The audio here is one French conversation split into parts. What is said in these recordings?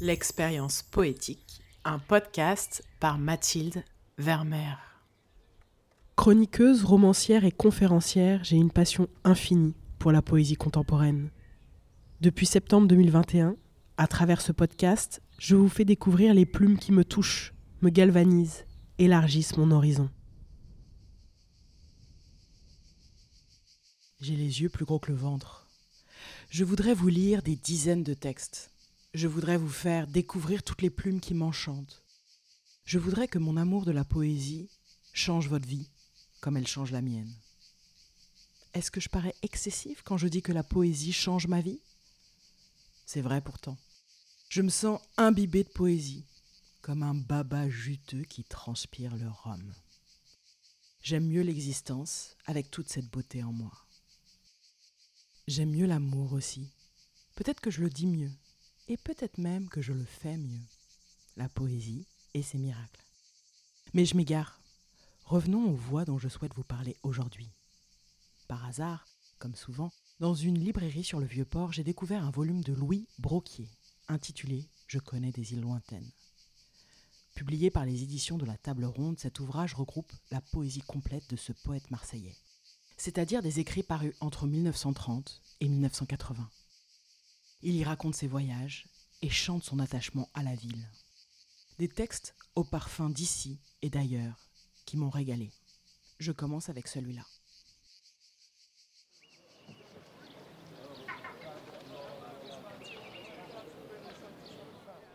L'expérience poétique, un podcast par Mathilde Vermeer. Chroniqueuse, romancière et conférencière, j'ai une passion infinie pour la poésie contemporaine. Depuis septembre 2021, à travers ce podcast, je vous fais découvrir les plumes qui me touchent, me galvanisent, élargissent mon horizon. J'ai les yeux plus gros que le ventre. Je voudrais vous lire des dizaines de textes je voudrais vous faire découvrir toutes les plumes qui m'enchantent. Je voudrais que mon amour de la poésie change votre vie comme elle change la mienne. Est-ce que je parais excessif quand je dis que la poésie change ma vie? C'est vrai pourtant. Je me sens imbibé de poésie, comme un baba juteux qui transpire le rhum. J'aime mieux l'existence avec toute cette beauté en moi. J'aime mieux l'amour aussi. Peut-être que je le dis mieux et peut-être même que je le fais mieux. La poésie et ses miracles. Mais je m'égare. Revenons aux voix dont je souhaite vous parler aujourd'hui. Par hasard, comme souvent, dans une librairie sur le Vieux-Port, j'ai découvert un volume de Louis Broquier, intitulé Je connais des îles lointaines. Publié par les éditions de la Table Ronde, cet ouvrage regroupe la poésie complète de ce poète marseillais, c'est-à-dire des écrits parus entre 1930 et 1980. Il y raconte ses voyages et chante son attachement à la ville. Des textes au parfum d'ici et d'ailleurs qui m'ont régalé. Je commence avec celui-là.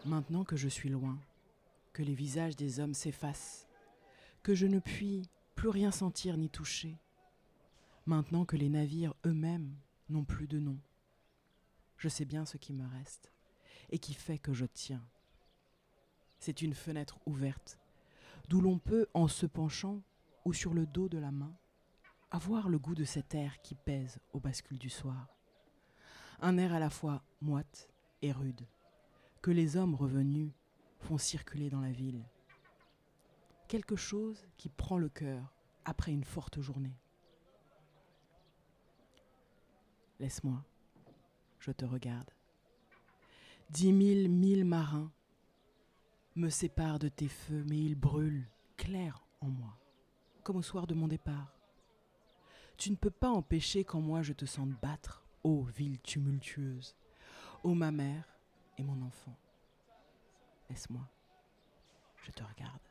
Maintenant que je suis loin, que les visages des hommes s'effacent, que je ne puis plus rien sentir ni toucher, maintenant que les navires eux-mêmes n'ont plus de nom, je sais bien ce qui me reste et qui fait que je tiens. C'est une fenêtre ouverte, d'où l'on peut, en se penchant ou sur le dos de la main, avoir le goût de cet air qui pèse au bascule du soir. Un air à la fois moite et rude, que les hommes revenus font circuler dans la ville. Quelque chose qui prend le cœur après une forte journée. Laisse-moi je te regarde. Dix mille mille marins me séparent de tes feux, mais ils brûlent clair en moi, comme au soir de mon départ. Tu ne peux pas empêcher qu'en moi je te sente battre, ô ville tumultueuse, ô ma mère et mon enfant. Laisse-moi, je te regarde,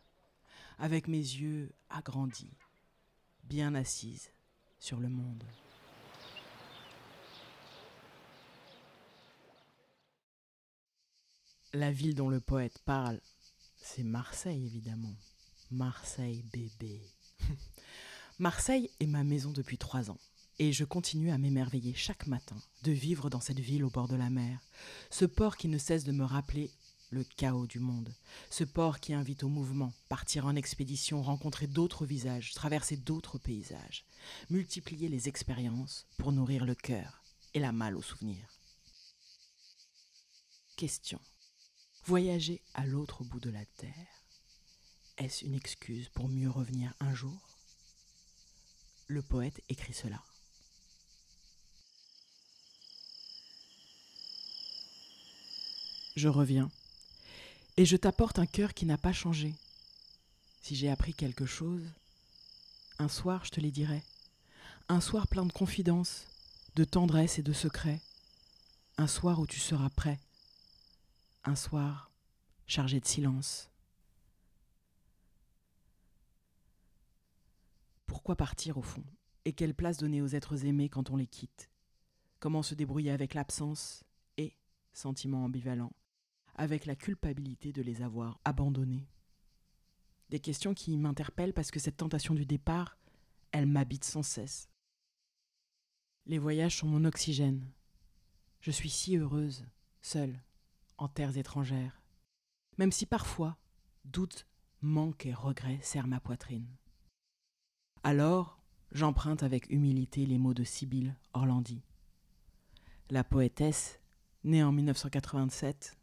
avec mes yeux agrandis, bien assise sur le monde. La ville dont le poète parle, c'est Marseille évidemment. Marseille bébé. Marseille est ma maison depuis trois ans et je continue à m'émerveiller chaque matin de vivre dans cette ville au bord de la mer, ce port qui ne cesse de me rappeler le chaos du monde, ce port qui invite au mouvement, partir en expédition, rencontrer d'autres visages, traverser d'autres paysages, multiplier les expériences pour nourrir le cœur et la malle au souvenir. Question. Voyager à l'autre bout de la Terre, est-ce une excuse pour mieux revenir un jour? Le poète écrit cela. Je reviens, et je t'apporte un cœur qui n'a pas changé. Si j'ai appris quelque chose, un soir je te les dirai. Un soir plein de confidences, de tendresse et de secrets. Un soir où tu seras prêt un soir chargé de silence. Pourquoi partir au fond? Et quelle place donner aux êtres aimés quand on les quitte? Comment se débrouiller avec l'absence et, sentiment ambivalent, avec la culpabilité de les avoir abandonnés? Des questions qui m'interpellent parce que cette tentation du départ, elle m'habite sans cesse. Les voyages sont mon oxygène. Je suis si heureuse, seule, en terres étrangères, même si parfois doute, manque et regret serrent ma poitrine. Alors, j'emprunte avec humilité les mots de Sibylle Orlandi. La poétesse, née en 1987,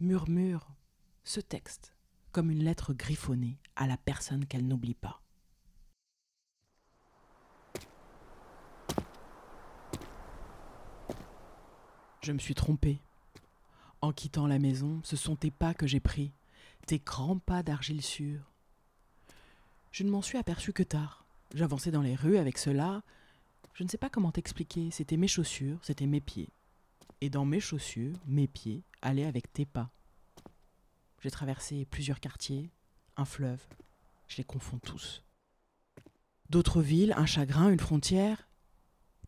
murmure ce texte comme une lettre griffonnée à la personne qu'elle n'oublie pas. Je me suis trompée En quittant la maison, ce sont tes pas que j'ai pris, tes grands pas d'argile sûre. Je ne m'en suis aperçu que tard. J'avançais dans les rues avec cela. Je ne sais pas comment t'expliquer, c'était mes chaussures, c'était mes pieds. Et dans mes chaussures, mes pieds allaient avec tes pas. J'ai traversé plusieurs quartiers, un fleuve, je les confonds tous. D'autres villes, un chagrin, une frontière.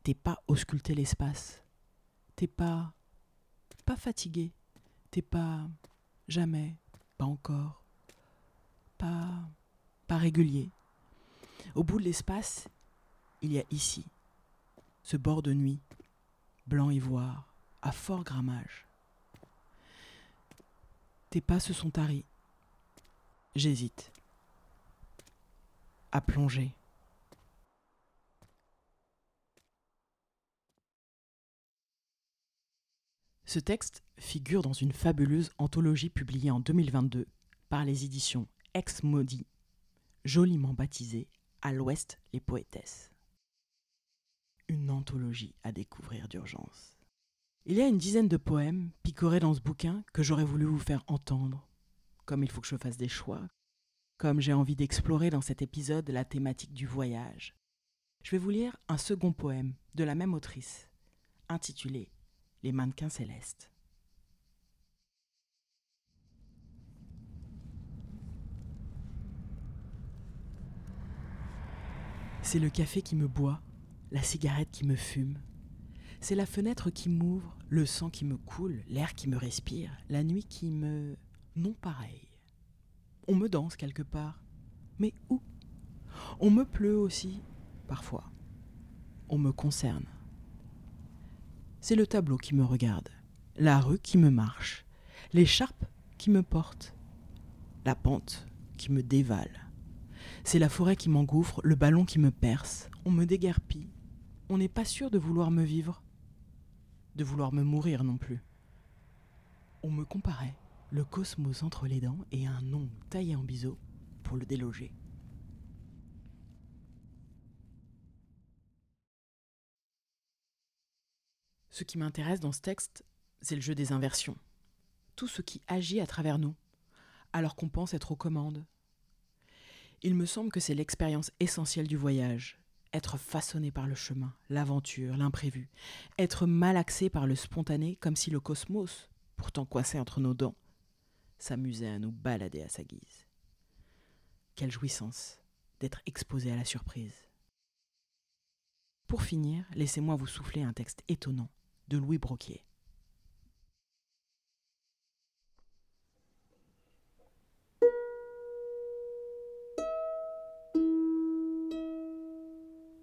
Tes pas auscultaient l'espace. T'es pas. pas fatigué. T'es pas. jamais. pas encore. Pas. pas régulier. Au bout de l'espace, il y a ici, ce bord de nuit, blanc ivoire, à fort grammage. Tes pas se sont taris. J'hésite. À plonger. Ce texte figure dans une fabuleuse anthologie publiée en 2022 par les éditions Ex Maudit, joliment baptisée À l'Ouest les poétesses. Une anthologie à découvrir d'urgence. Il y a une dizaine de poèmes picorés dans ce bouquin que j'aurais voulu vous faire entendre. Comme il faut que je fasse des choix, comme j'ai envie d'explorer dans cet épisode la thématique du voyage. Je vais vous lire un second poème de la même autrice, intitulé les mannequins célestes. C'est le café qui me boit, la cigarette qui me fume. C'est la fenêtre qui m'ouvre, le sang qui me coule, l'air qui me respire, la nuit qui me... non pareil. On me danse quelque part. Mais où? On me pleut aussi, parfois. On me concerne c'est le tableau qui me regarde, la rue qui me marche, l'écharpe qui me porte, la pente qui me dévale. C'est la forêt qui m'engouffre, le ballon qui me perce, on me déguerpit. On n'est pas sûr de vouloir me vivre, de vouloir me mourir non plus. On me comparait le cosmos entre les dents et un nom taillé en biseau pour le déloger. Ce qui m'intéresse dans ce texte, c'est le jeu des inversions. Tout ce qui agit à travers nous, alors qu'on pense être aux commandes. Il me semble que c'est l'expérience essentielle du voyage, être façonné par le chemin, l'aventure, l'imprévu, être malaxé par le spontané comme si le cosmos, pourtant coincé entre nos dents, s'amusait à nous balader à sa guise. Quelle jouissance d'être exposé à la surprise. Pour finir, laissez-moi vous souffler un texte étonnant de Louis Broquier.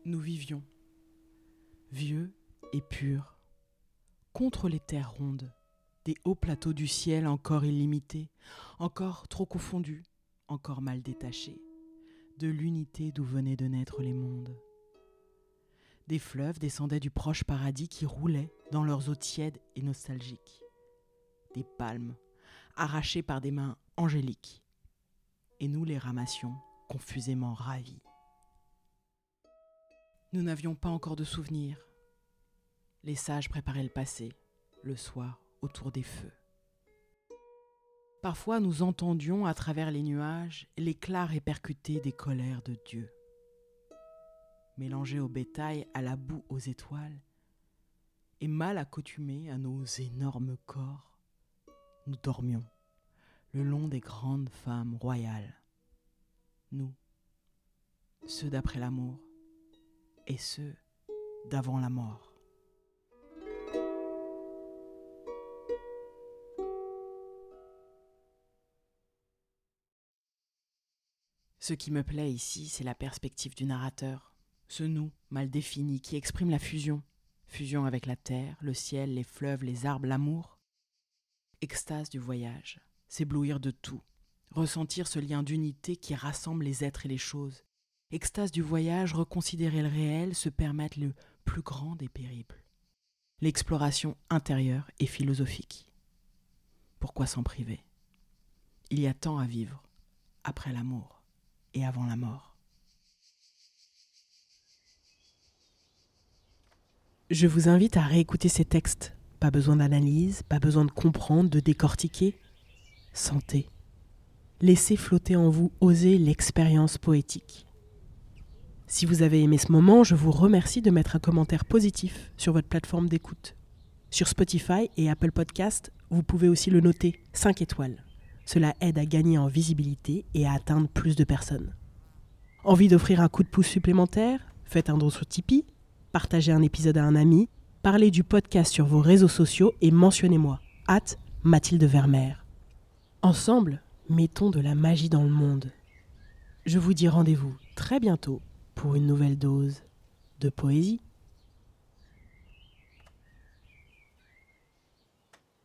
Nous vivions, vieux et purs, contre les terres rondes, des hauts plateaux du ciel encore illimités, encore trop confondus, encore mal détachés, de l'unité d'où venaient de naître les mondes. Des fleuves descendaient du proche paradis qui roulaient dans leurs eaux tièdes et nostalgiques. Des palmes, arrachées par des mains angéliques. Et nous les ramassions, confusément ravis. Nous n'avions pas encore de souvenirs. Les sages préparaient le passé, le soir, autour des feux. Parfois nous entendions à travers les nuages l'éclat répercuté des colères de Dieu mélangés au bétail, à la boue, aux étoiles, et mal accoutumés à nos énormes corps, nous dormions le long des grandes femmes royales. Nous, ceux d'après l'amour et ceux d'avant la mort. Ce qui me plaît ici, c'est la perspective du narrateur, ce nous mal défini qui exprime la fusion, fusion avec la terre, le ciel, les fleuves, les arbres, l'amour. Extase du voyage, s'éblouir de tout, ressentir ce lien d'unité qui rassemble les êtres et les choses. Extase du voyage, reconsidérer le réel, se permettre le plus grand des périples. L'exploration intérieure et philosophique. Pourquoi s'en priver? Il y a tant à vivre, après l'amour et avant la mort. Je vous invite à réécouter ces textes Pas besoin d'analyse, pas besoin de comprendre, de décortiquer. Sentez. Laissez flotter en vous, oser l'expérience poétique. Si vous avez aimé ce moment, je vous remercie de mettre un commentaire positif sur votre plateforme d'écoute. Sur Spotify et Apple Podcast, vous pouvez aussi le noter 5 étoiles. Cela aide à gagner en visibilité et à atteindre plus de personnes. Envie d'offrir un coup de pouce supplémentaire? Faites un don sur Tipeee, partagez un épisode à un ami, parlez du podcast sur vos réseaux sociaux et mentionnez-moi, hâte Mathilde Vermeer. Ensemble, mettons de la magie dans le monde. Je vous dis rendez-vous très bientôt pour une nouvelle dose de poésie.